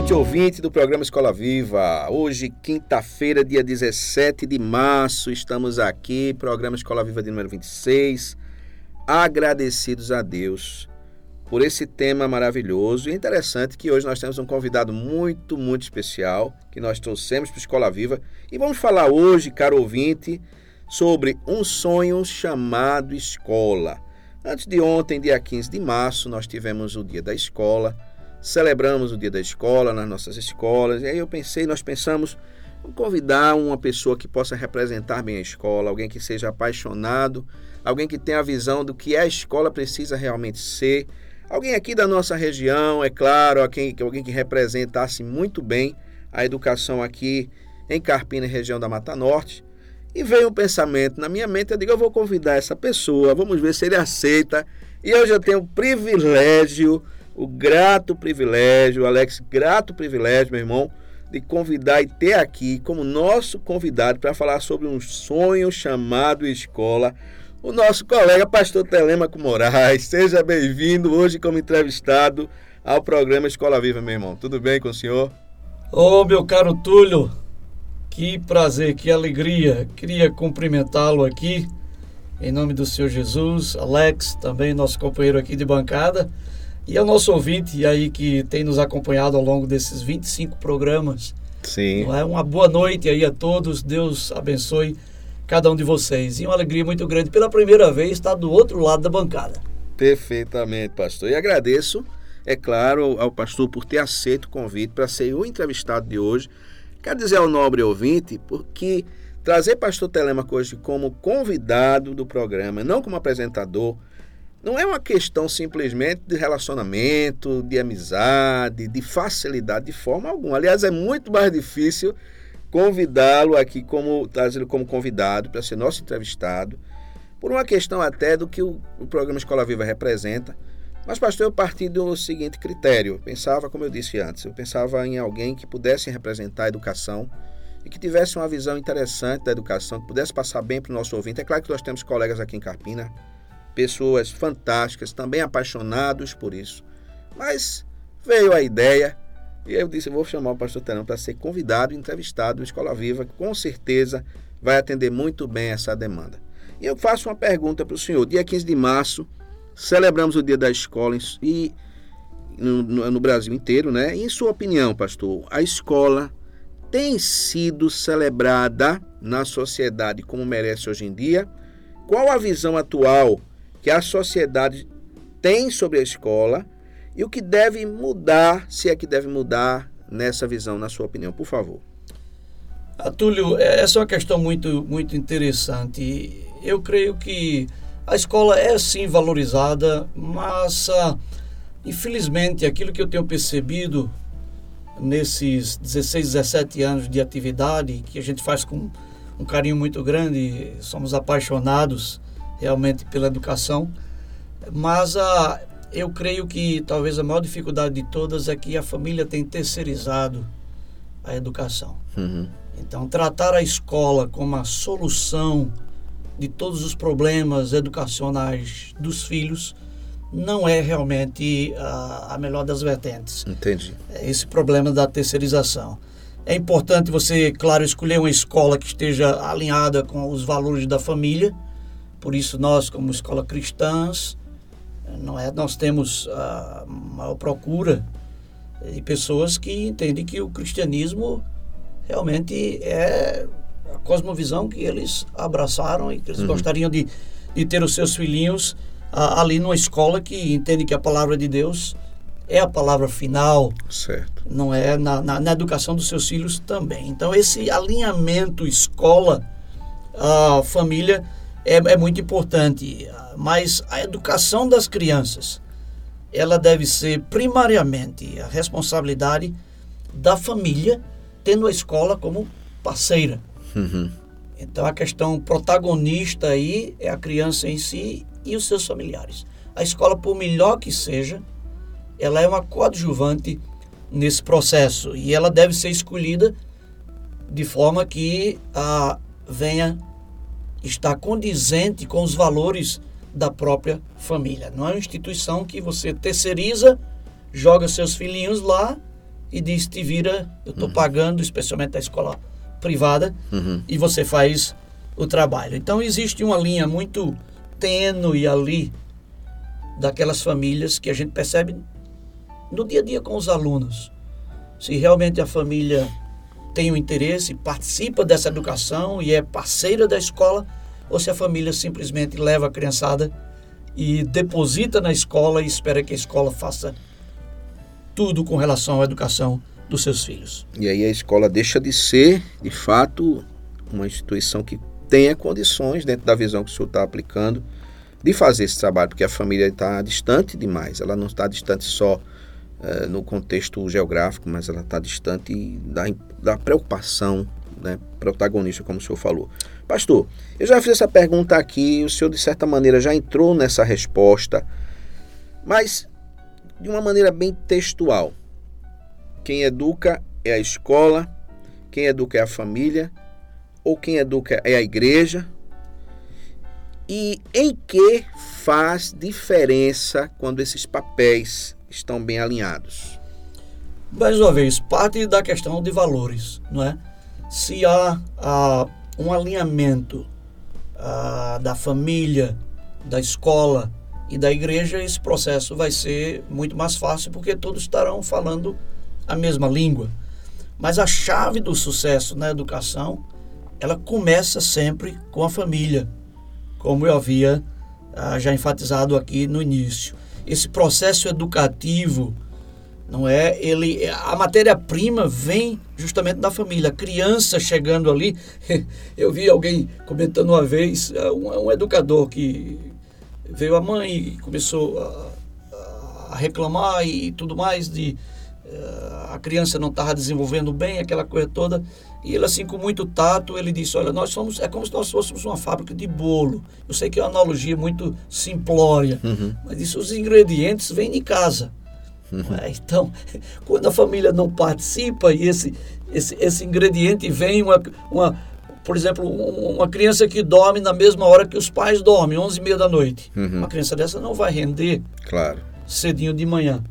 Noite, ouvinte do programa Escola Viva. Hoje, quinta-feira, dia 17 de março, estamos aqui, programa Escola Viva de número 26. Agradecidos a Deus por esse tema maravilhoso e interessante que hoje nós temos um convidado muito, muito especial que nós trouxemos para Escola Viva e vamos falar hoje, caro ouvinte, sobre um sonho chamado escola. Antes de ontem, dia 15 de março, nós tivemos o dia da escola celebramos o dia da escola nas nossas escolas. E aí eu pensei, nós pensamos convidar uma pessoa que possa representar bem a escola, alguém que seja apaixonado, alguém que tenha a visão do que a escola precisa realmente ser. Alguém aqui da nossa região, é claro, alguém, alguém que representasse muito bem a educação aqui em Carpina, região da Mata Norte. E veio um pensamento na minha mente, eu digo, eu vou convidar essa pessoa, vamos ver se ele aceita. E eu já tenho o privilégio o grato privilégio, Alex, grato privilégio, meu irmão, de convidar e ter aqui como nosso convidado para falar sobre um sonho chamado escola, o nosso colega pastor Telemaco Moraes. Seja bem-vindo hoje como entrevistado ao programa Escola Viva, meu irmão. Tudo bem com o senhor? Ô, oh, meu caro Túlio, que prazer, que alegria. Queria cumprimentá-lo aqui em nome do Senhor Jesus, Alex, também nosso companheiro aqui de bancada. E ao nosso ouvinte aí que tem nos acompanhado ao longo desses 25 programas. Sim. É uma boa noite aí a todos. Deus abençoe cada um de vocês. E uma alegria muito grande pela primeira vez estar do outro lado da bancada. Perfeitamente, pastor. E agradeço, é claro, ao pastor por ter aceito o convite para ser o entrevistado de hoje. Quero dizer ao nobre ouvinte, porque trazer pastor Telemaco hoje como convidado do programa, não como apresentador, não é uma questão simplesmente de relacionamento, de amizade, de facilidade de forma alguma. Aliás, é muito mais difícil convidá-lo aqui como trazê-lo como convidado para ser nosso entrevistado, por uma questão até do que o, o, programa Escola Viva representa. Mas, pastor, eu parti do seguinte critério. Eu pensava, como eu disse antes, eu pensava em alguém que pudesse representar a educação e que tivesse uma visão interessante da educação, que pudesse passar bem para o nosso ouvinte. É claro que nós temos colegas aqui em Carpina pessoas fantásticas, também apaixonados por isso. Mas veio a ideia e eu disse: vou chamar o pastor Terão para ser convidado e entrevistado no Escola Viva, que com certeza vai atender muito bem essa demanda. E eu faço uma pergunta para o senhor: dia 15 de março, celebramos o Dia da Escola e no, no, no Brasil inteiro, né? E, em sua opinião, pastor, a escola tem sido celebrada na sociedade como merece hoje em dia? Qual a visão atual que a sociedade tem sobre a escola e o que deve mudar, se é que deve mudar nessa visão, na sua opinião, por favor. Atúlio, é, essa é uma questão muito, muito interessante. Eu creio que a escola é sim valorizada, mas uh, infelizmente aquilo que eu tenho percebido nesses 16, 17 anos de atividade, que a gente faz com um carinho muito grande, somos apaixonados realmente pela educação. Mas a, ah, eu creio que talvez a maior dificuldade de todas é que a família tem terceirizado a educação. Uhum. Então, tratar a escola como a solução de todos os problemas educacionais dos filhos não é realmente a, a melhor das vertentes. Entendi. É esse problema da terceirização. É importante você, claro, escolher uma escola que esteja alinhada com os valores da família, por isso nós, como escola cristãs, não é, nós temos a maior procura de pessoas que entendem que o cristianismo realmente é a cosmovisão que eles abraçaram e que eles uhum. gostariam de, de ter os seus filhinhos ali numa escola que entende que a palavra de Deus é a palavra final. Certo. Não é na, na, na educação dos seus filhos também. Então, esse alinhamento escola, a família é, é muito importante. Mas a educação das crianças, ela deve ser primariamente a responsabilidade da família, tendo a escola como parceira. Uhum. Então a questão protagonista aí é a criança em si e os seus familiares. A escola, por melhor que seja, ela é uma coadjuvante nesse processo e ela deve ser escolhida de forma que a venha estar condizente com os valores da própria família. Não é uma instituição que você terceiriza, joga seus filhinhos lá e diz: te vira, eu estou uhum. pagando, especialmente a escola privada, uhum. e você faz o trabalho. Então existe uma linha muito tênue ali daquelas famílias que a gente percebe no dia a dia com os alunos. Se realmente a família tem o um interesse, participa dessa educação e é parceira da escola, ou se a família simplesmente leva a criançada e deposita na escola e espera que a escola faça tudo com relação à educação dos seus filhos. E aí a escola deixa de ser, de fato, uma instituição que tenha condições, dentro da visão que o senhor está aplicando, de fazer esse trabalho, porque a família está distante demais. Ela não está distante só uh, no contexto geográfico, mas ela está distante da, da preocupação né, protagonista, como o senhor falou. Pastor, eu já fiz essa pergunta aqui, o senhor de certa maneira já entrou nessa resposta, mas de uma maneira bem textual. Quem educa é a escola, quem educa é a família, ou quem educa é a igreja. E em que faz diferença quando esses papéis estão bem alinhados? Mais uma vez, parte da questão de valores, não é? Se há, um alinhamento ah, da família, da escola e da igreja, esse processo vai ser muito mais fácil porque todos estarão falando a mesma língua. Mas a chave do sucesso na educação, ela começa sempre com a família, como eu havia ah, já enfatizado aqui no início. Esse processo educativo não é? Ele, a matéria-prima vem justamente da família. A criança chegando ali, eu vi alguém comentando uma vez, é, um, um educador que veio a mãe e começou a, a reclamar e tudo mais de uh, a criança não estava desenvolvendo bem, aquela coisa toda. E ele, assim, com muito tato, ele disse: Olha, nós somos, é como se nós fôssemos uma fábrica de bolo. Eu sei que é uma analogia muito simplória, uhum. mas isso, os ingredientes vêm de casa. Uhum. É, então, quando a família não participa e esse, esse, esse ingrediente vem, uma, uma, por exemplo, uma criança que dorme na mesma hora que os pais dormem, 11 e meia da noite. Uhum. Uma criança dessa não vai render claro. cedinho de manhã.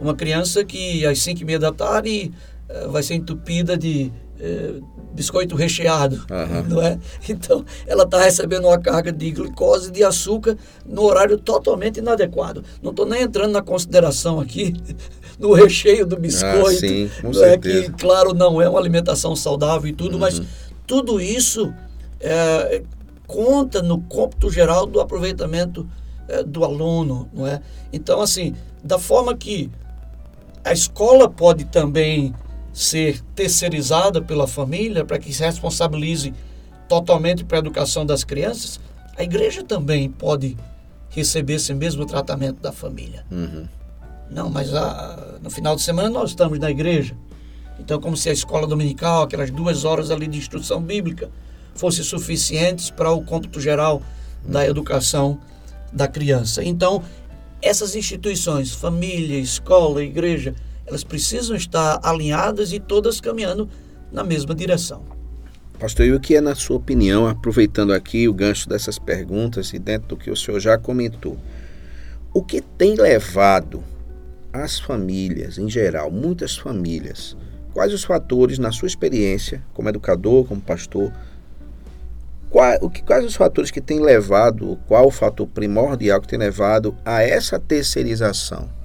Uma criança que às 5 e meia da tarde uh, vai ser entupida de uh, biscoito recheado, uhum. não é? Então, ela está recebendo uma carga de glicose e de açúcar no horário totalmente inadequado. Não estou nem entrando na consideração aqui no recheio do biscoito, ah, sim, com não é que, claro, não é uma alimentação saudável e tudo, uhum. mas tudo isso é, conta no cômputo geral do aproveitamento é, do aluno, não é? Então, assim, da forma que a escola pode também ser terceirizada pela família para que se responsabilize totalmente para a educação das crianças, a igreja também pode receber esse mesmo tratamento da família. Uhum. Não, mas a, no final de semana nós estamos na igreja. Então, como se a escola dominical, aquelas duas horas ali de instrução bíblica, fossem suficientes para o cômputo geral da educação da criança. Então, essas instituições, família, escola, igreja, elas precisam estar alinhadas e todas caminhando na mesma direção. Pastor, e o que é, na sua opinião, aproveitando aqui o gancho dessas perguntas e dentro do que o senhor já comentou, o que tem levado as famílias, em geral, muitas famílias, quais os fatores, na sua experiência, como educador, como pastor, quais, o que, quais os fatores que têm levado, qual o fator primordial que tem levado a essa terceirização?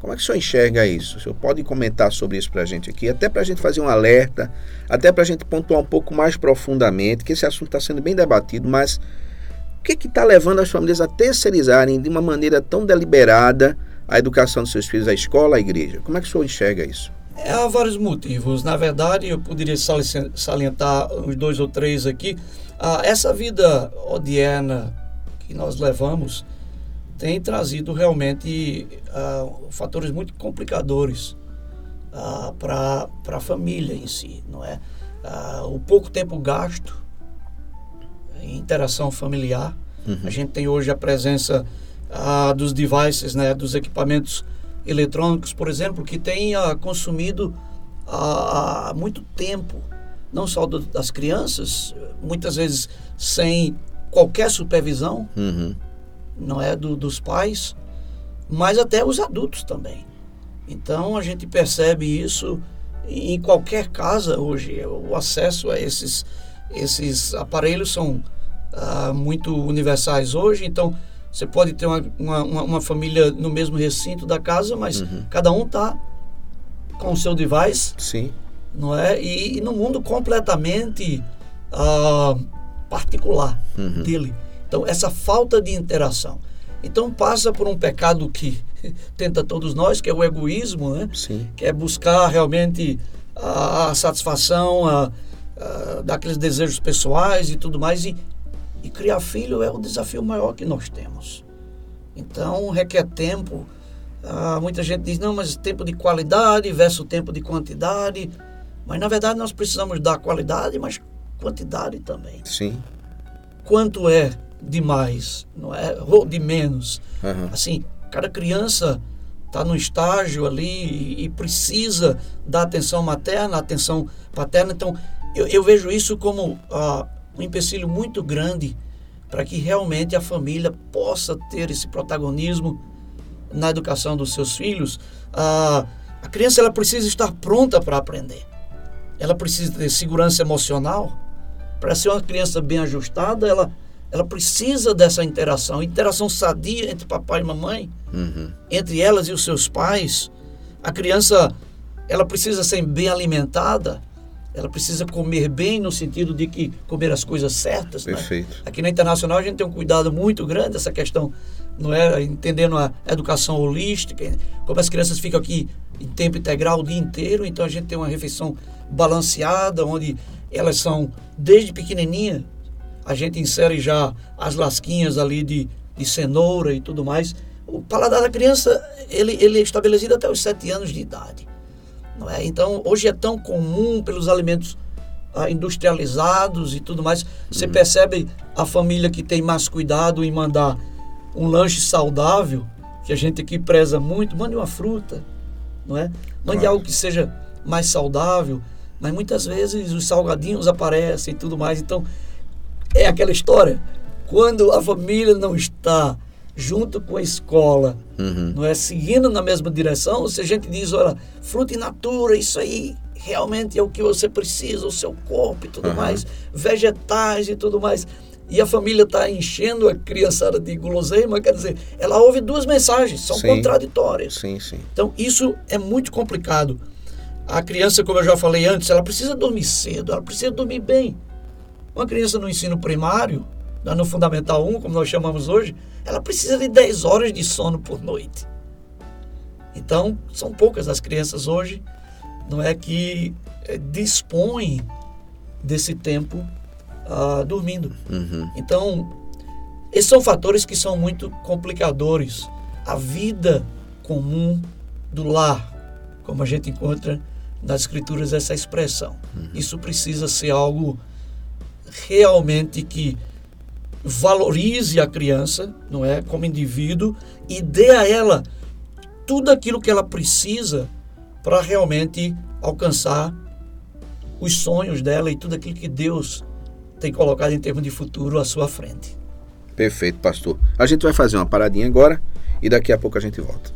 Como é que o senhor enxerga isso? O senhor pode comentar sobre isso para a gente aqui, até para a gente fazer um alerta, até para a gente pontuar um pouco mais profundamente, que esse assunto está sendo bem debatido, mas o que está levando as famílias a terceirizarem de uma maneira tão deliberada a educação dos seus filhos, a escola, a igreja? Como é que o senhor enxerga isso? É, há vários motivos. Na verdade, eu poderia salientar uns dois ou três aqui. Ah, essa vida odierna que nós levamos tem trazido realmente ah, fatores muito complicadores ah, para a família em si, não é? Ah, o pouco tempo gasto em interação familiar. Uhum. A gente tem hoje a presença ah, dos devices, né, dos equipamentos eletrônicos, por exemplo, que ah, consumido há muito tempo, não só do, das crianças, muitas vezes sem qualquer supervisão, uhum. Não é do, dos pais, mas até os adultos também. Então a gente percebe isso em qualquer casa hoje. O acesso a esses, esses aparelhos são ah, muito universais hoje, então você pode ter uma, uma, uma, família no mesmo recinto da casa, mas uhum. cada um está com o seu device. Sim. Não é? E, e no mundo completamente ah, particular uhum. dele. Então, essa falta de interação. Então, passa por um pecado que tenta todos nós, que é o egoísmo, né? Sim. que é buscar realmente a, a satisfação a, a, daqueles desejos pessoais e tudo mais. E, e criar filho é o desafio maior que nós temos. Então, requer tempo. Ah, muita gente diz, não, mas tempo de qualidade versus tempo de quantidade. Mas, na verdade, nós precisamos dar qualidade, mas quantidade também. Sim. Quanto é demais, não é? Ou de menos. Uhum. Assim, cada criança está no estágio ali e, e, precisa da atenção materna, atenção paterna. Então, eu, eu vejo isso como ah, um empecilho muito grande para que realmente a família possa ter esse protagonismo na educação dos seus filhos. Ah, a criança ela precisa estar pronta para aprender. Ela precisa ter segurança emocional. Para ser uma criança bem ajustada, ela ela precisa dessa interação, interação sadia entre papai e mamãe, uhum. entre elas e os seus pais. A criança, ela precisa ser bem alimentada, ela precisa comer bem no sentido de que comer as coisas certas. Né? Perfeito. Né? Aqui na Internacional a gente tem um cuidado muito grande essa questão, não é entendendo a educação holística, como as crianças ficam aqui em tempo integral o dia inteiro, então a gente tem uma refeição balanceada, onde elas são desde pequenininha a gente insere já as lasquinhas ali de, de cenoura e tudo mais. O paladar da criança, ele, ele é estabelecido até os sete anos de idade. Não é? Então, hoje é tão comum pelos alimentos ah, industrializados e tudo mais. Você uhum. percebe a família que tem mais cuidado em mandar um lanche saudável, que a gente aqui preza muito, mande uma fruta, não é? Mande claro. algo que seja mais saudável, mas muitas vezes os salgadinhos aparecem e tudo mais. Então, é aquela história. Quando a família não está junto com a escola, uhum. não é seguindo na mesma direção, se a gente diz, olha, fruta in natura, isso aí realmente é o que você precisa, o seu corpo e tudo uhum. mais, vegetais e tudo mais. E a família está enchendo a criançada de guloseima, quer dizer, ela ouve duas mensagens, são sim. contraditórias. Sim, sim. Então, isso é muito complicado. A criança, como eu já falei antes, ela precisa dormir cedo, ela precisa dormir bem. Uma criança no ensino primário, no Fundamental 1, como nós chamamos hoje, ela precisa de 10 horas de sono por noite. Então, são poucas as crianças hoje, não é que é, dispõem desse tempo uh, dormindo. Uhum. Então, esses são fatores que são muito complicadores. A vida comum do lar, como a gente encontra nas escrituras essa expressão. Uhum. Isso precisa ser algo realmente que valorize a criança, não é, como indivíduo e dê a ela tudo aquilo que ela precisa para realmente alcançar os sonhos dela e tudo aquilo que Deus tem colocado em termos de futuro à sua frente. Perfeito, pastor. A gente vai fazer uma paradinha agora e daqui a pouco a gente volta.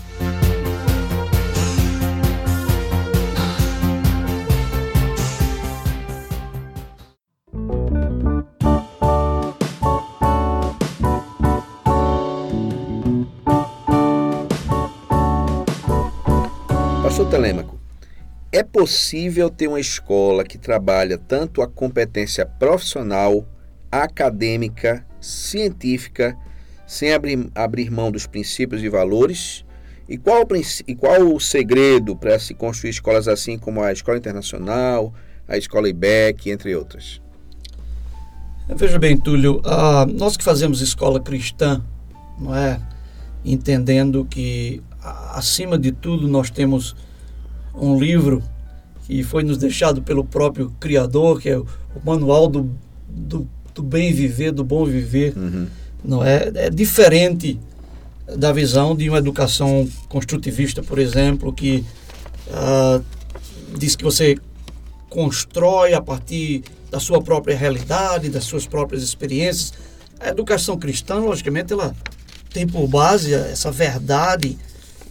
É possível ter uma escola que trabalha tanto a competência profissional, acadêmica, científica, sem abrir, abrir mão dos princípios e valores? E qual, e qual o segredo para se construir escolas assim como a Escola Internacional, a Escola IBEC, entre outras? Veja bem, Túlio, uh, nós que fazemos escola cristã, não é? Entendendo que acima de tudo, nós temos um livro que foi nos deixado pelo próprio Criador, que é o, Manual do, do, do, Bem Viver, do Bom Viver. Uhum. Não é? é diferente da visão de uma educação construtivista, por exemplo, que uh, diz que você constrói a partir da sua própria realidade, das suas próprias experiências. A educação cristã, logicamente, ela tem por base essa verdade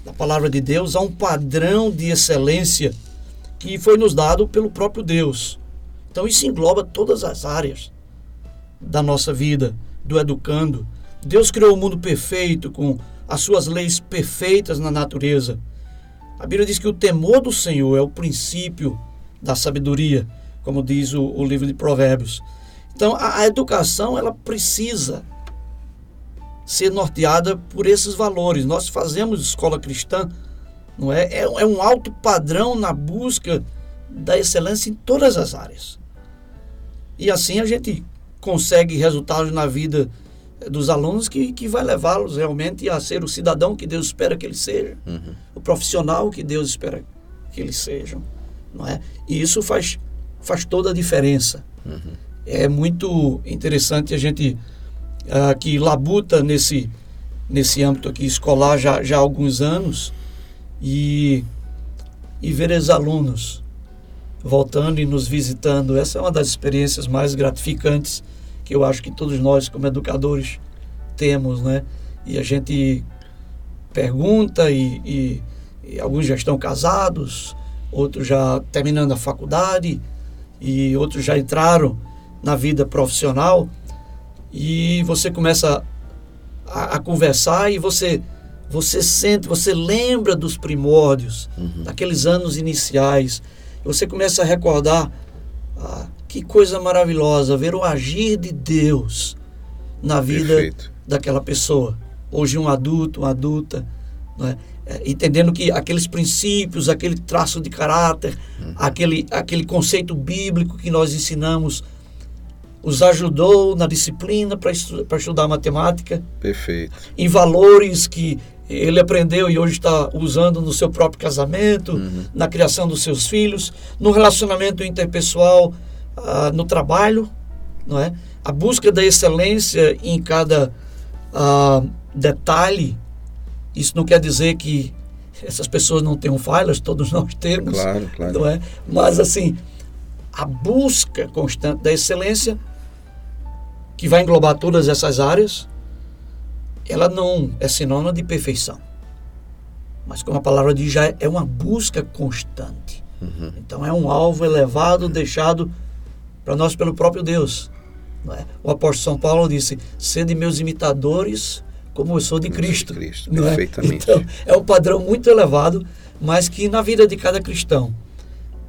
da palavra de Deus, há um padrão de excelência que foi nos dado pelo próprio Deus. Então isso engloba todas as áreas da nossa vida, do educando. Deus criou o mundo perfeito com as suas leis perfeitas na natureza. A Bíblia diz que o temor do Senhor é o princípio da sabedoria, como diz o, o livro de Provérbios. Então a, a educação ela precisa ser norteada por esses valores. Nós fazemos escola cristã, não é? É, é um alto padrão na busca da excelência em todas as áreas. E assim a gente consegue resultados na vida dos alunos que, que vai levá-los realmente a ser o cidadão que Deus espera que eles sejam, uhum. o profissional que Deus espera que eles sejam, não é? E isso faz, faz toda a diferença. Uhum. É muito interessante a gente uh, que labuta nesse, nesse âmbito aqui escolar já, já há alguns anos e, e ver os alunos voltando e nos visitando. Essa é uma das experiências mais gratificantes que eu acho que todos nós, como educadores, temos, né? E a gente pergunta e, e, e alguns já estão casados, outros já terminando a faculdade e outros já entraram na vida profissional e você começa a, a, conversar e você você sente, você lembra dos primórdios, uhum. daqueles anos iniciais. Você começa a recordar ah, que coisa maravilhosa ver o agir de Deus na vida Perfeito. daquela pessoa. Hoje um adulto, uma adulta, é? É, entendendo que aqueles princípios, aquele traço de caráter, uhum. aquele, aquele conceito bíblico que nós ensinamos os ajudou na disciplina para estu estudar matemática. Perfeito. Em valores que ele aprendeu e hoje está usando no seu próprio casamento, uhum. na criação dos seus filhos, no relacionamento interpessoal, uh, no trabalho, não é? A busca da excelência em cada uh, detalhe. Isso não quer dizer que essas pessoas não tenham falhas, todos nós temos, claro, claro. não é? Mas assim, a busca constante da excelência que vai englobar todas essas áreas, ela não é sinônimo de perfeição. Mas como a palavra diz, já é uma busca constante. Uhum. Então é um alvo elevado uhum. deixado para nós pelo próprio Deus. É? O apóstolo São Paulo disse: sede meus imitadores, como eu sou de Cristo. De Cristo perfeitamente. É? Então, é um padrão muito elevado, mas que na vida de cada cristão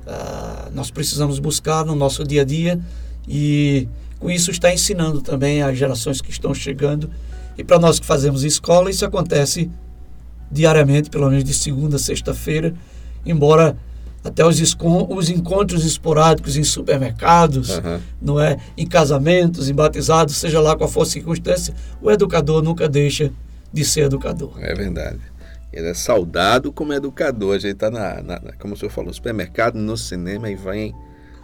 uh, nós precisamos buscar no nosso dia a dia e com isso está ensinando também as gerações que estão chegando. E para nós que fazemos escola, isso acontece diariamente, pelo menos de segunda a sexta-feira, embora até os, os encontros esporádicos em supermercados, uhum. não é, em casamentos, em batizados, seja lá qual for a circunstância, o educador nunca deixa de ser educador. É verdade. Ele é saudado como educador. A gente está, na, na, como o senhor falou, no supermercado, no cinema e vem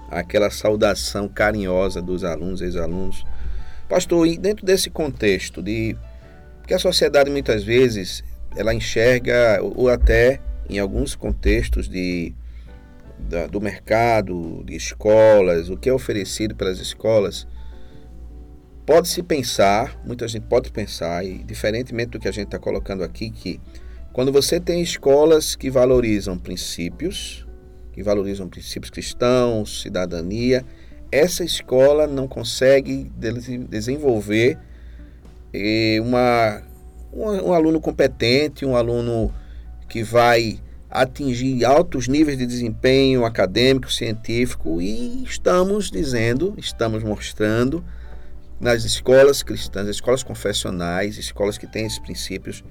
aquela saudação carinhosa dos alunos, ex-alunos. Pastor, e dentro desse contexto de que a sociedade muitas vezes ela enxerga ou até em alguns contextos de da, do mercado, de escolas, o que é oferecido pelas escolas, pode-se pensar, muita gente pode pensar, e diferentemente do que a gente está colocando aqui, que quando você tem escolas que valorizam princípios, que valorizam princípios cristãos, cidadania, essa escola não consegue desenvolver eh, uma, um, um aluno competente, um aluno que vai atingir altos níveis de desempenho acadêmico, científico e estamos dizendo, estamos mostrando nas escolas cristãs, escolas confessionais, escolas que têm esses princípios,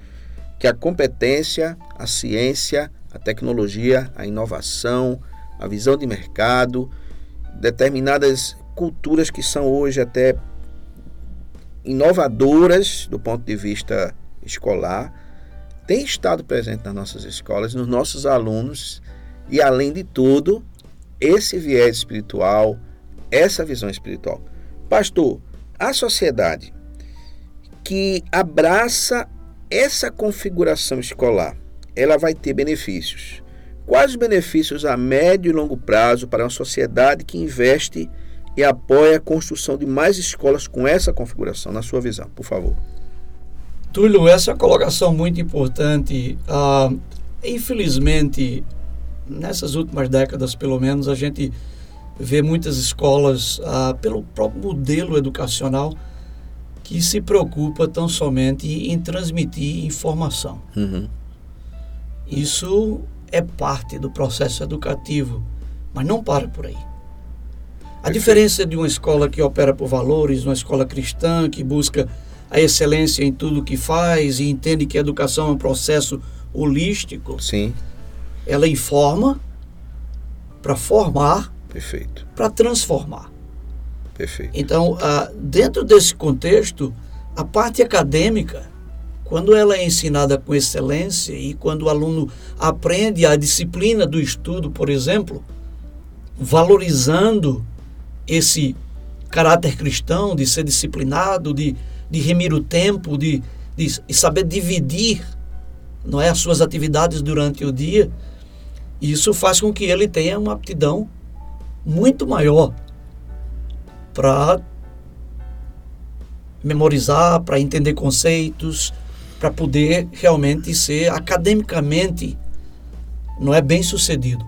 que a competência, a ciência, a tecnologia, a inovação, a visão de mercado, determinadas culturas que são hoje até inovadoras do ponto de vista escolar, tem estado presente nas nossas escolas, nos nossos alunos, e além de tudo, esse viés espiritual, essa visão espiritual. Pastor, a sociedade que abraça essa configuração escolar, ela vai ter benefícios. Quais os benefícios a médio e longo prazo para uma sociedade que investe e apoia a construção de mais escolas com essa configuração, na sua visão, por favor? Túlio, essa é uma colocação muito importante. Ah, infelizmente, nessas últimas décadas, pelo menos, a gente vê muitas escolas, ah, pelo próprio modelo educacional, que se preocupa tão somente em transmitir informação. Uhum. Isso é parte do processo educativo, mas não para por aí. A diferença de uma escola que opera por valores, uma escola cristã que busca a excelência em tudo que faz e entende que a educação é um processo holístico. Sim. Ela informa para formar, perfeito, para transformar. Perfeito. Então, dentro desse contexto, a parte acadêmica, quando ela é ensinada com excelência e quando o aluno aprende a disciplina do estudo, por exemplo, valorizando esse caráter cristão de ser disciplinado, de de remir o tempo, de, de, de saber dividir não é, as suas atividades durante o dia. Isso faz com que ele tenha uma aptidão muito maior para memorizar, para entender conceitos, para poder realmente ser academicamente não é bem sucedido.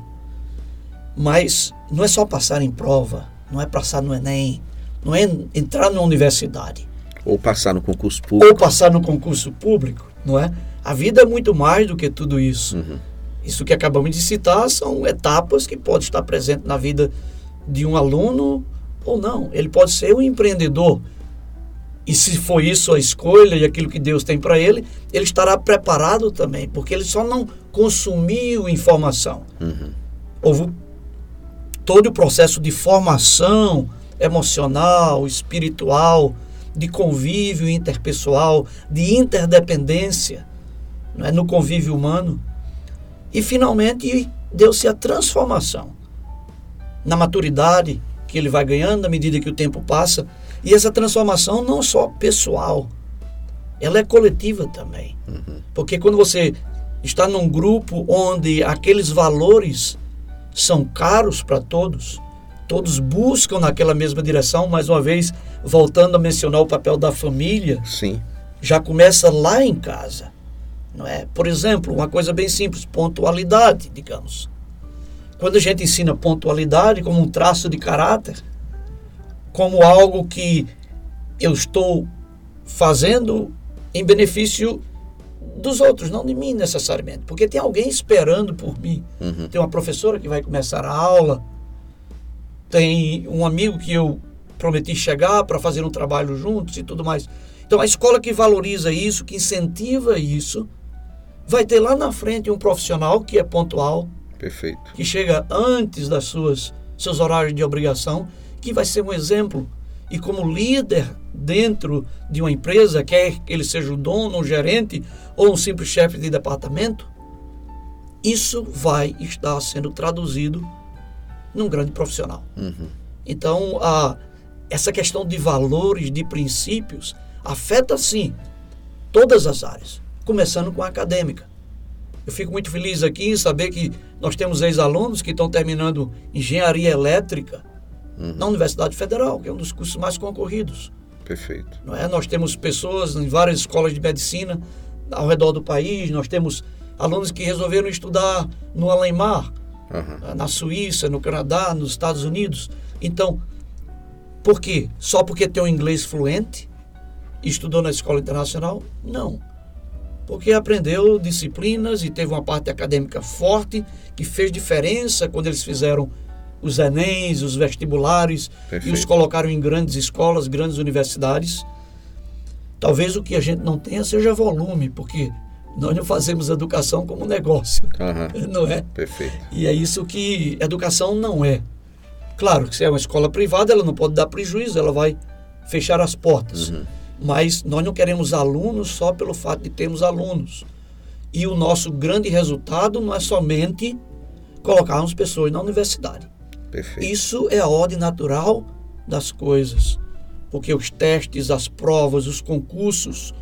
Mas não é só passar em prova, não é passar no Enem, não é entrar na universidade. Ou passar no concurso público. Ou passar no concurso público, não é? A vida é muito mais do que tudo isso. Uhum. Isso que acabamos de citar são etapas que podem estar presentes na vida de um aluno ou não. Ele pode ser um empreendedor. E se for isso a escolha e aquilo que Deus tem para ele, ele estará preparado também, porque ele só não consumiu informação. Uhum. Houve todo o processo de formação emocional, espiritual, de convívio interpessoal, de interdependência é, no convívio humano. E finalmente deu-se a transformação na maturidade que ele vai ganhando à medida que o tempo passa. E essa transformação não só pessoal, ela é coletiva também. Uhum. Porque quando você está num grupo onde aqueles valores são caros para todos, todos buscam naquela mesma direção, mais uma vez, voltando a mencionar o papel da família. Sim. Já começa lá em casa. Não é? Por exemplo, uma coisa bem simples, pontualidade, digamos. Quando a gente ensina pontualidade como um traço de caráter, como algo que eu estou fazendo em benefício dos outros, não de mim necessariamente, porque tem alguém esperando por mim. Uhum. Tem uma professora que vai começar a aula, tem um amigo que eu prometi chegar para fazer um trabalho juntos e tudo mais. Então, a escola que valoriza isso, que incentiva isso, vai ter lá na frente um profissional que é pontual, Perfeito. que chega antes das suas seus horários de obrigação, que vai ser um exemplo. E como líder dentro de uma empresa, quer ele seja o dono, o gerente ou um simples chefe de departamento, isso vai estar sendo traduzido num grande profissional. Uhum. Então, a, essa questão de valores, de princípios, afeta sim todas as áreas, começando com a acadêmica. Eu fico muito feliz aqui em saber que nós temos ex-alunos que estão terminando engenharia elétrica uhum. na Universidade Federal, que é um dos cursos mais concorridos. Perfeito. Não é? Nós temos pessoas em várias escolas de medicina ao redor do país, nós temos alunos que resolveram estudar no Alemar, uhum. na Suíça, no Canadá, nos Estados Unidos. Então, por quê? Só porque tem um inglês fluente? Estudou na escola internacional? Não. Porque aprendeu disciplinas e teve uma parte acadêmica forte que fez diferença quando eles fizeram os Enems, os vestibulares Perfeito. e os colocaram em grandes escolas, grandes universidades. Talvez o que a gente não tenha seja volume, porque nós não fazemos educação como negócio, uhum. não é? Perfeito. E é isso que educação não é. Claro que se é uma escola privada, ela não pode dar prejuízo, ela vai fechar as portas. Uhum. Mas nós não queremos alunos só pelo fato de termos alunos. E o nosso grande resultado não é somente colocarmos pessoas na universidade. Perfeito. Isso é a ordem natural das coisas. Porque os testes, as provas, os concursos,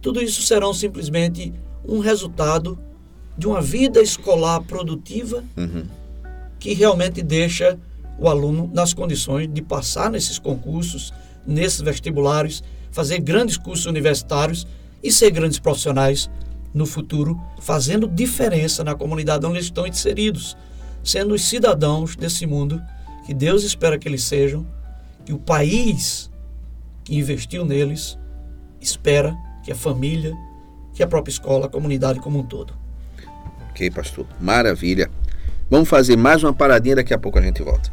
tudo isso serão simplesmente um resultado de uma vida escolar produtiva uhum. que realmente deixa o aluno nas condições de passar nesses concursos, nesses vestibulares, fazer grandes cursos universitários e ser grandes profissionais no futuro, fazendo diferença na comunidade onde eles estão inseridos, sendo os cidadãos desse mundo que Deus espera que eles sejam, que o país que investiu neles espera que a família, que a própria escola, a comunidade como um todo. Ok, pastor. Maravilha. Vamos fazer mais uma paradinha, daqui a pouco a gente volta.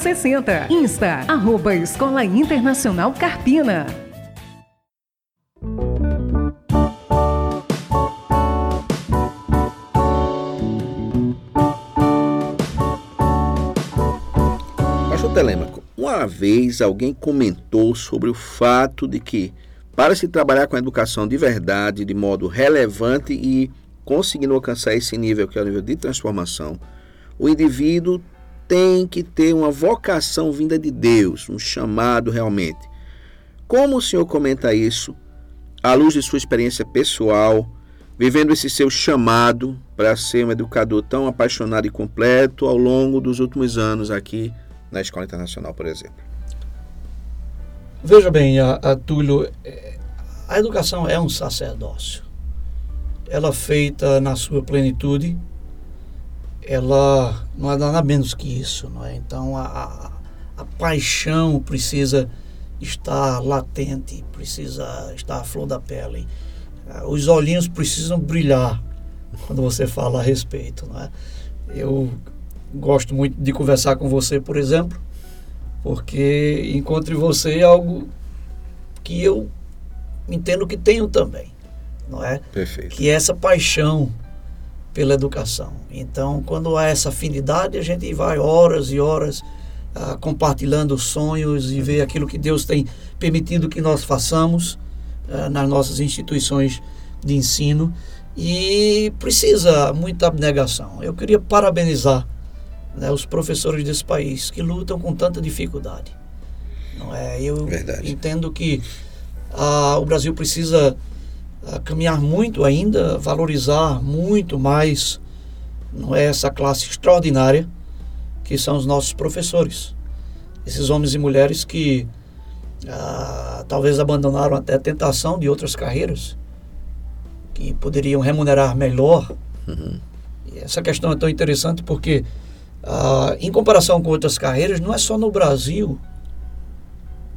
60. Insta, arroba Escola Internacional Carpina. Pastor Telemaco, uma vez alguém comentou sobre o fato de que para se trabalhar com a educação de verdade, de modo relevante e conseguindo alcançar esse nível que é o nível de transformação, o indivíduo tem que ter uma vocação vinda de Deus, um chamado realmente. Como o senhor comenta isso, à luz de sua experiência pessoal, vivendo esse seu chamado para ser um educador tão apaixonado e completo ao longo dos últimos anos aqui na Escola Internacional, por exemplo? Veja bem, a, Túlio, é, a educação é um sacerdócio. Ela é feita na sua plenitude, ela não é nada menos que isso, não é? Então a, a, a paixão precisa estar latente, precisa estar à flor da pele. Os olhinhos precisam brilhar quando você fala a respeito. Não é? Eu gosto muito de conversar com você, por exemplo, porque encontro em você algo que eu entendo que tenho também, não é? Perfeito. Que é essa paixão pela educação. Então, quando há essa afinidade, a gente vai horas e horas ah, compartilhando sonhos e ver aquilo que Deus tem permitido que nós façamos ah, nas nossas instituições de ensino e precisa muita abnegação. Eu queria parabenizar né, os professores desse país que lutam com tanta dificuldade. Não é? Eu Verdade. entendo que ah, o Brasil precisa caminhar muito ainda, valorizar muito mais não é essa classe extraordinária que são os nossos professores. Esses homens e mulheres que ah, talvez abandonaram até a tentação de outras carreiras que poderiam remunerar melhor. Uhum. E essa questão é tão interessante porque, ah, em comparação com outras carreiras, não é só no Brasil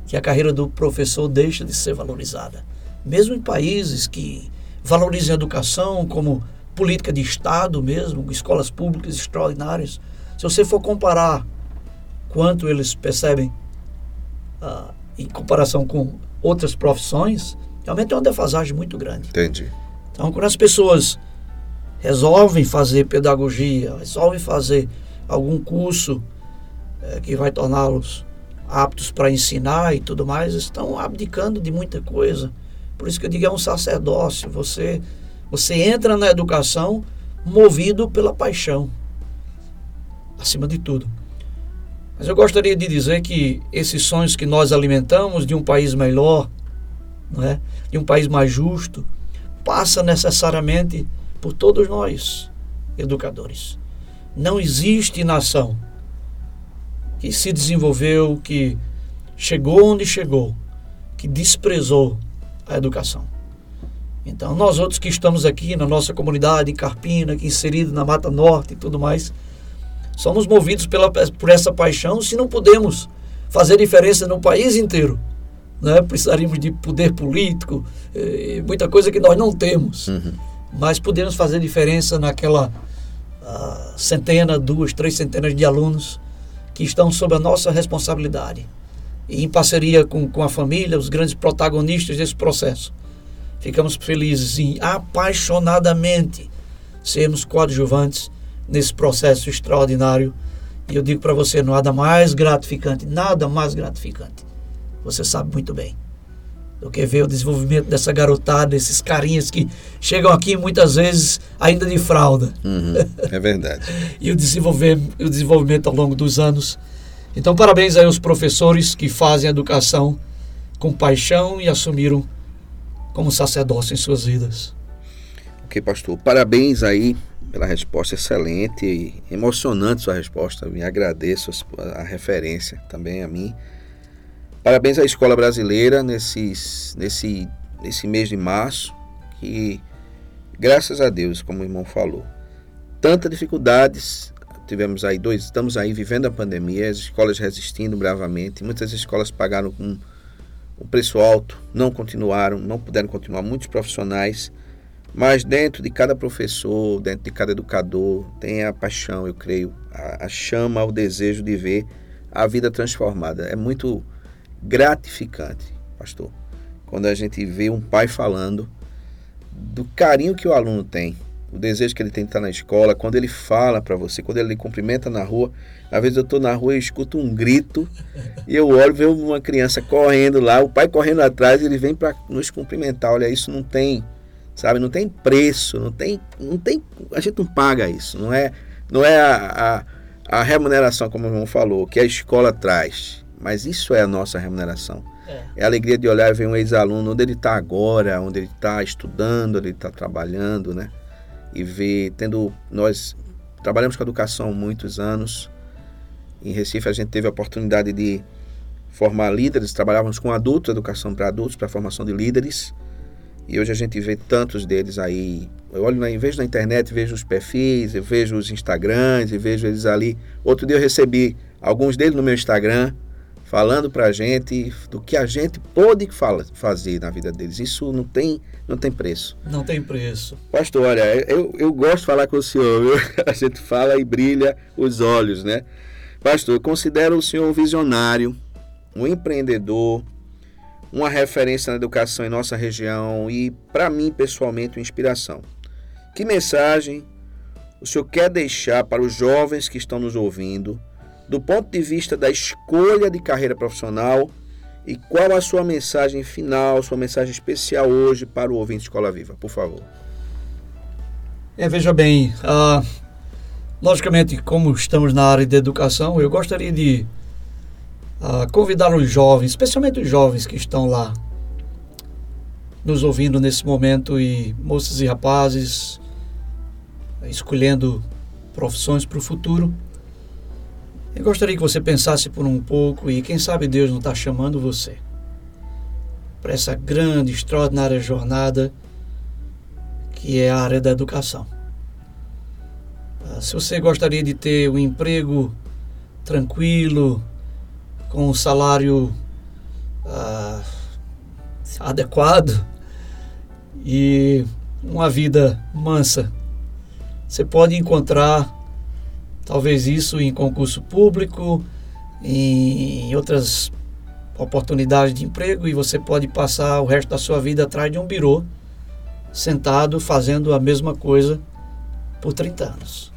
que a carreira do professor deixa de ser valorizada. Mesmo em países que valorizam a educação como política de Estado mesmo, escolas públicas extraordinárias, se você for comparar quanto eles percebem ah, em comparação com outras profissões, realmente é uma defasagem muito grande. Entendi. Então, quando as pessoas resolvem fazer pedagogia, resolvem fazer algum curso é, que vai torná-los aptos para ensinar e tudo mais, estão abdicando de muita coisa. Por isso que eu digo é um sacerdócio. Você, você entra na educação movido pela paixão, acima de tudo. Mas eu gostaria de dizer que esses sonhos que nós alimentamos de um país melhor, não é? de um país mais justo, passa necessariamente por todos nós, educadores. Não existe nação que se desenvolveu, que chegou onde chegou, que desprezou a educação. Então, nós outros que estamos aqui na nossa comunidade, em Carpina, aqui inserido na Mata Norte e tudo mais, somos movidos pela, por essa paixão se não podemos fazer diferença no país inteiro né? precisaríamos de poder político, eh, muita coisa que nós não temos. Uhum. Mas podemos fazer diferença naquela uh, centena, duas, três centenas de alunos que estão sob a nossa responsabilidade. E em parceria com, com a família, os grandes protagonistas desse processo. Ficamos felizes em apaixonadamente sermos coadjuvantes nesse processo extraordinário. E eu digo para você, nada mais gratificante, nada mais gratificante você sabe muito bem. Do que ver o desenvolvimento dessa garotada, esses carinhas que chegam aqui muitas vezes ainda de fralda. Uhum, é verdade. e o desenvolvimento, o desenvolvimento ao longo dos anos. Então, parabéns aí aos professores que fazem a educação com paixão e assumiram como sacerdócio em suas vidas. Ok, pastor. Parabéns aí pela resposta excelente e emocionante sua resposta. Me agradeço a referência também a mim. Parabéns à Escola Brasileira nesses, nesse, nesse mês de março, que, graças a Deus, como o irmão falou, tantas dificuldades, tivemos aí dois, estamos aí vivendo a pandemia, as escolas resistindo bravamente, muitas escolas pagaram um preço alto, não continuaram, não puderam continuar, muitos profissionais, mas dentro de cada professor, dentro de cada educador, tem a paixão, eu creio, a, a chama, o desejo de ver a vida transformada. É muito gratificante, pastor, quando a gente vê um pai falando do carinho que o aluno tem, o desejo que ele tem de estar na escola, quando ele fala para você, quando ele lhe cumprimenta na rua. Às vezes eu estou na rua e escuto um grito e eu olho, vejo uma criança correndo lá, o pai correndo atrás, ele vem para nos cumprimentar. Olha, isso não tem, sabe, não tem preço, não tem, não tem, a gente não paga isso, não é, não é a, a, a remuneração, como o irmão falou, que a escola traz mas isso é a nossa remuneração. É, é a alegria de olhar e ver um ex-aluno onde ele está agora, onde ele está estudando, onde ele está trabalhando, né? E ver, tendo. Nós trabalhamos com educação muitos anos. Em Recife a gente teve a oportunidade de formar líderes, trabalhávamos com adultos, educação para adultos, para formação de líderes. E hoje a gente vê tantos deles aí. Eu olho, na, vez na internet, vejo os perfis, eu vejo os Instagrams, e vejo eles ali. Outro dia eu recebi alguns deles no meu Instagram falando para a gente do que a gente pode fala, fazer na vida deles. Isso não tem, não tem preço. Não tem preço. Pastor, olha, eu, eu gosto de falar com o senhor, viu? a gente fala e brilha os olhos, né? Pastor, eu considero o senhor um visionário, um empreendedor, uma referência na educação em nossa região e, para mim, pessoalmente, uma inspiração. Que mensagem o senhor quer deixar para os jovens que estão nos ouvindo, do ponto de vista da escolha de carreira profissional e qual a sua mensagem final, sua mensagem especial hoje para o ouvinte Escola Viva, por favor? É, veja bem, uh, logicamente, como estamos na área de educação, eu gostaria de uh, convidar os jovens, especialmente os jovens que estão lá nos ouvindo nesse momento e moças e rapazes, escolhendo profissões para o futuro. Eu gostaria que você pensasse por um pouco e quem sabe Deus não está chamando você para essa grande, extraordinária jornada que é a área da educação. Ah, se você gostaria de ter um emprego tranquilo, com um salário ah, adequado e uma vida mansa, você pode encontrar talvez isso em concurso público, em outras oportunidades de emprego e você pode passar o resto da sua vida atrás de um birô, sentado fazendo a mesma coisa por 30 anos.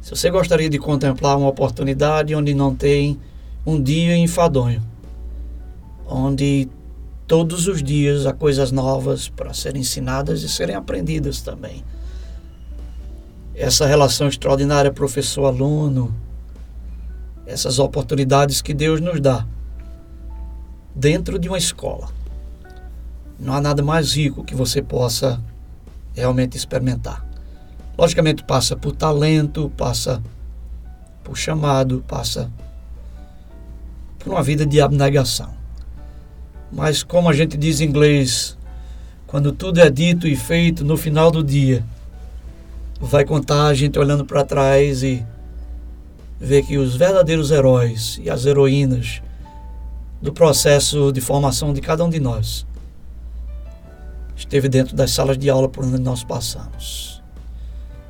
Se você gostaria de contemplar uma oportunidade onde não tem um dia enfadonho, onde todos os dias há coisas novas para serem ensinadas e serem aprendidas também essa relação extraordinária professor-aluno, essas oportunidades que Deus nos dá dentro de uma escola. Não há nada mais rico que você possa realmente experimentar. Logicamente, passa por talento, passa por chamado, passa por uma vida de abnegação. Mas, como a gente diz em inglês, quando tudo é dito e feito no final do dia, vai contar a gente olhando para trás e ver que os verdadeiros heróis e as heroínas do processo de formação de cada um de nós esteve dentro das salas de aula por onde nós passamos.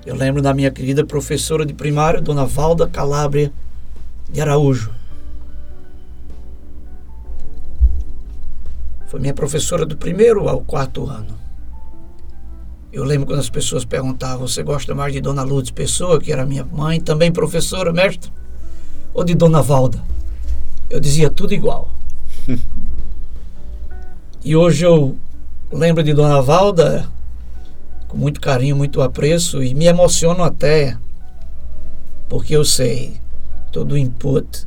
Eu lembro da minha querida professora de primário, Dona Valda Calabria de Araújo. Foi minha professora do primeiro ao quarto ano. Eu lembro quando as pessoas perguntavam: Você gosta mais de Dona Lourdes Pessoa, que era minha mãe, também professora, mestre, ou de Dona Valda? Eu dizia tudo igual. e hoje eu lembro de Dona Valda com muito carinho, muito apreço e me emociono até, porque eu sei todo o input,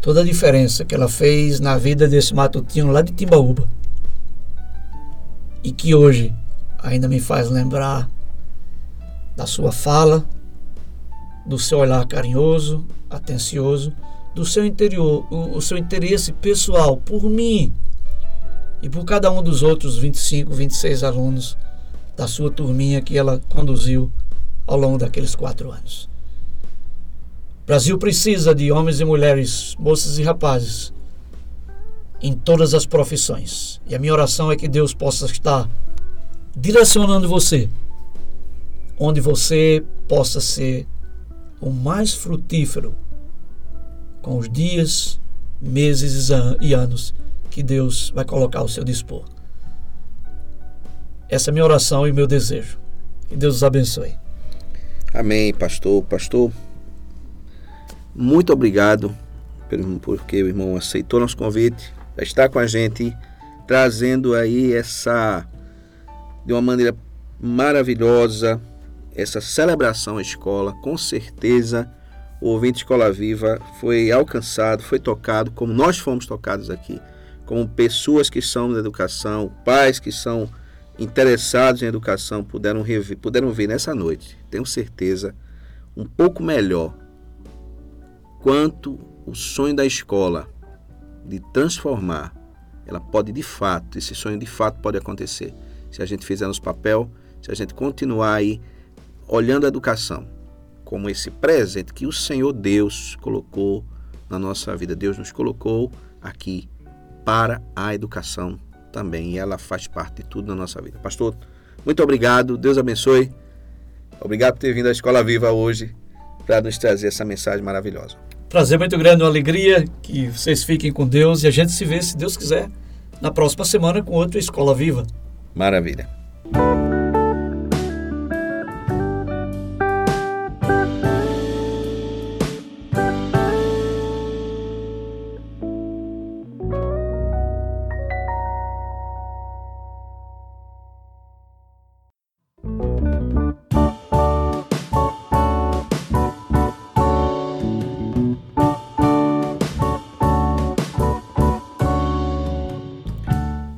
toda a diferença que ela fez na vida desse matutino lá de Timbaúba. E que hoje ainda me faz lembrar da sua fala, do seu olhar carinhoso, atencioso, do seu interior, o, o, seu interesse pessoal por mim e por cada um dos outros 25, 26 alunos da sua turminha que ela conduziu ao longo daqueles quatro anos. O Brasil precisa de homens e mulheres, moças e rapazes, em todas as profissões. E a minha oração é que Deus possa estar direcionando você, onde você possa ser o mais frutífero com os dias, meses e anos que Deus vai colocar ao seu dispor. Essa é minha oração e meu desejo. Que Deus os abençoe. Amém, pastor. Pastor, muito obrigado porque o irmão aceitou nosso convite estar com a gente, trazendo aí essa de uma maneira maravilhosa essa celebração à escola. Com certeza, o ouvinte Escola Viva foi alcançado, foi tocado, como nós fomos tocados aqui, como pessoas que são da educação, pais que são interessados em educação puderam, rever, puderam ver nessa noite, tenho certeza, um pouco melhor quanto o sonho da escola de transformar, ela pode de fato, esse sonho de fato pode acontecer se a gente fizer nos papel, se a gente continuar aí olhando a educação como esse presente que o Senhor Deus colocou na nossa vida. Deus nos colocou aqui para a educação também e ela faz parte de tudo na nossa vida. Pastor, muito obrigado, Deus abençoe. Obrigado por ter vindo à Escola Viva hoje para nos trazer essa mensagem maravilhosa. Prazer muito grande, uma alegria que vocês fiquem com Deus e a gente se vê, se Deus quiser, na próxima semana com outra Escola Viva. Maravilha.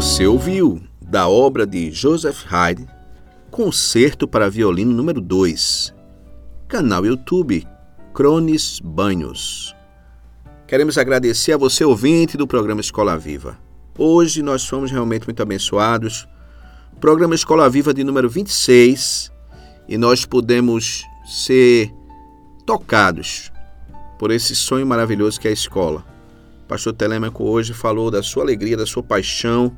Você ouviu, da obra de Joseph Haydn, Concerto para Violino número 2, canal YouTube Crones Banhos. Queremos agradecer a você, ouvinte do programa Escola Viva. Hoje nós fomos realmente muito abençoados. Programa Escola Viva de número 26 e nós podemos ser tocados por esse sonho maravilhoso que é a escola. O pastor Telêmaco hoje falou da sua alegria, da sua paixão,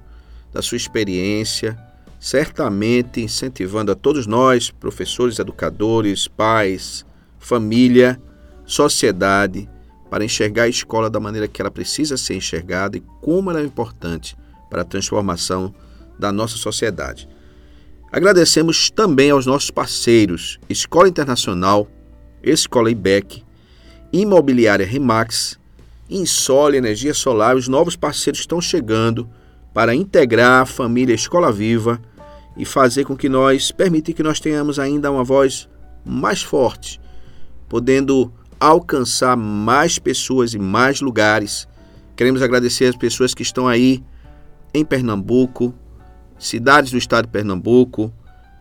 da sua experiência, certamente incentivando a todos nós, professores, educadores, pais, família, sociedade, para enxergar a escola da maneira que ela precisa ser enxergada e como ela é importante para a transformação da nossa sociedade. Agradecemos também aos nossos parceiros Escola Internacional, Escola IBEC, Imobiliária Remax, Insole Energia Solar, os novos parceiros estão chegando para integrar a família Escola Viva e fazer com que nós, permitir que nós tenhamos ainda uma voz mais forte, podendo alcançar mais pessoas e mais lugares. Queremos agradecer as pessoas que estão aí em Pernambuco, cidades do estado de Pernambuco,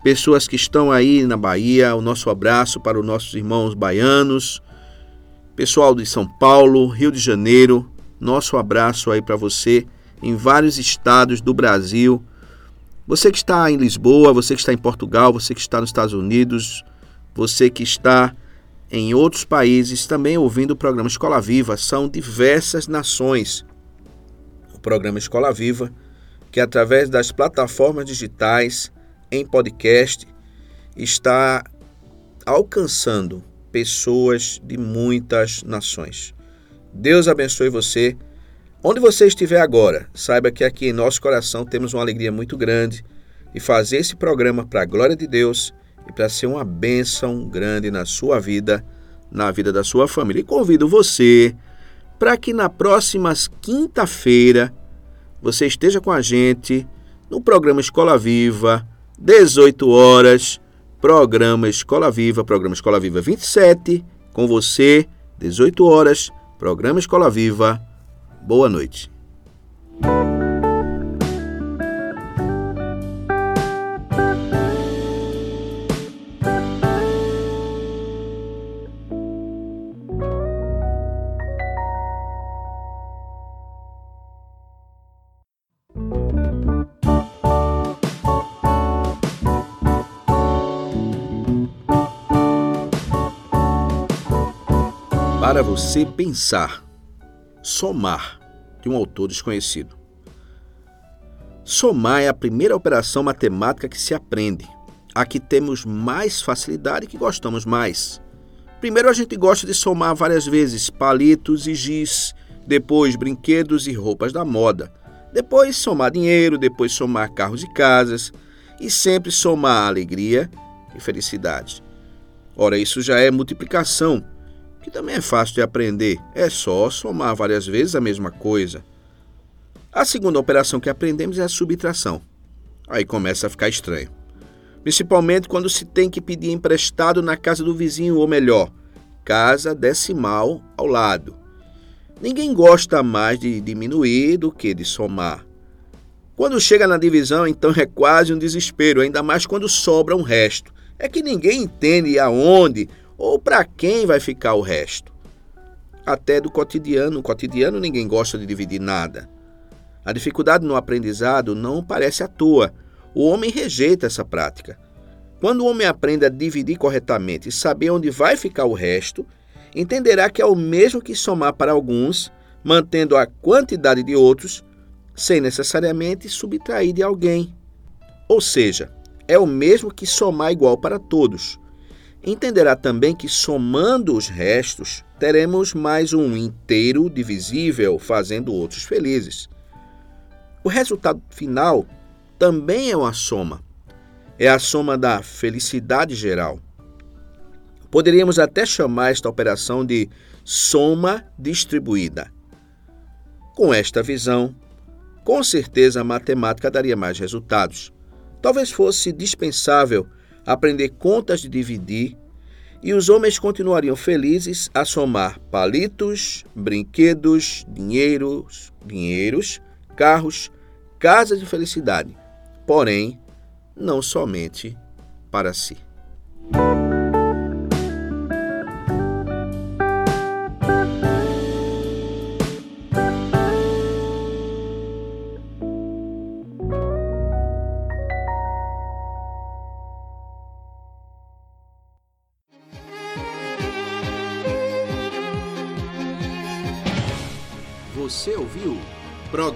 pessoas que estão aí na Bahia, o nosso abraço para os nossos irmãos baianos, pessoal de São Paulo, Rio de Janeiro, nosso abraço aí para você em vários estados do Brasil. Você que está em Lisboa, você que está em Portugal, você que está nos Estados Unidos, você que está em outros países também ouvindo o programa Escola Viva, são diversas nações. O programa Escola Viva que através das plataformas digitais, em podcast, está alcançando pessoas de muitas nações. Deus abençoe você. Onde você estiver agora, saiba que aqui em nosso coração temos uma alegria muito grande de fazer esse programa para a glória de Deus e para ser uma bênção grande na sua vida, na vida da sua família. E convido você para que na próxima quinta-feira você esteja com a gente no programa Escola Viva, 18 horas, programa Escola Viva, programa Escola Viva 27, com você, 18 horas, programa Escola Viva. Boa noite. para você pensar, somar, de um autor desconhecido. Somar é a primeira operação matemática que se aprende, a que temos mais facilidade e que gostamos mais. Primeiro a gente gosta de somar várias vezes palitos e giz, depois brinquedos e roupas da moda, depois somar dinheiro, depois somar carros e casas e sempre somar alegria e felicidade. Ora, isso já é multiplicação que também é fácil de aprender, é só somar várias vezes a mesma coisa. A segunda operação que aprendemos é a subtração. Aí começa a ficar estranho. Principalmente quando se tem que pedir emprestado na casa do vizinho, ou melhor, casa decimal ao lado. Ninguém gosta mais de diminuir do que de somar. Quando chega na divisão, então é quase um desespero, ainda mais quando sobra um resto. É que ninguém entende aonde ou para quem vai ficar o resto? Até do cotidiano. No cotidiano ninguém gosta de dividir nada. A dificuldade no aprendizado não parece à toa. O homem rejeita essa prática. Quando o homem aprende a dividir corretamente e saber onde vai ficar o resto, entenderá que é o mesmo que somar para alguns, mantendo a quantidade de outros, sem necessariamente subtrair de alguém. Ou seja, é o mesmo que somar igual para todos. Entenderá também que, somando os restos, teremos mais um inteiro divisível, fazendo outros felizes. O resultado final também é uma soma. É a soma da felicidade geral. Poderíamos até chamar esta operação de soma distribuída. Com esta visão, com certeza a matemática daria mais resultados. Talvez fosse dispensável aprender contas de dividir, e os homens continuariam felizes a somar palitos, brinquedos, dinheiros, dinheiros, carros, casa de felicidade, porém, não somente para si.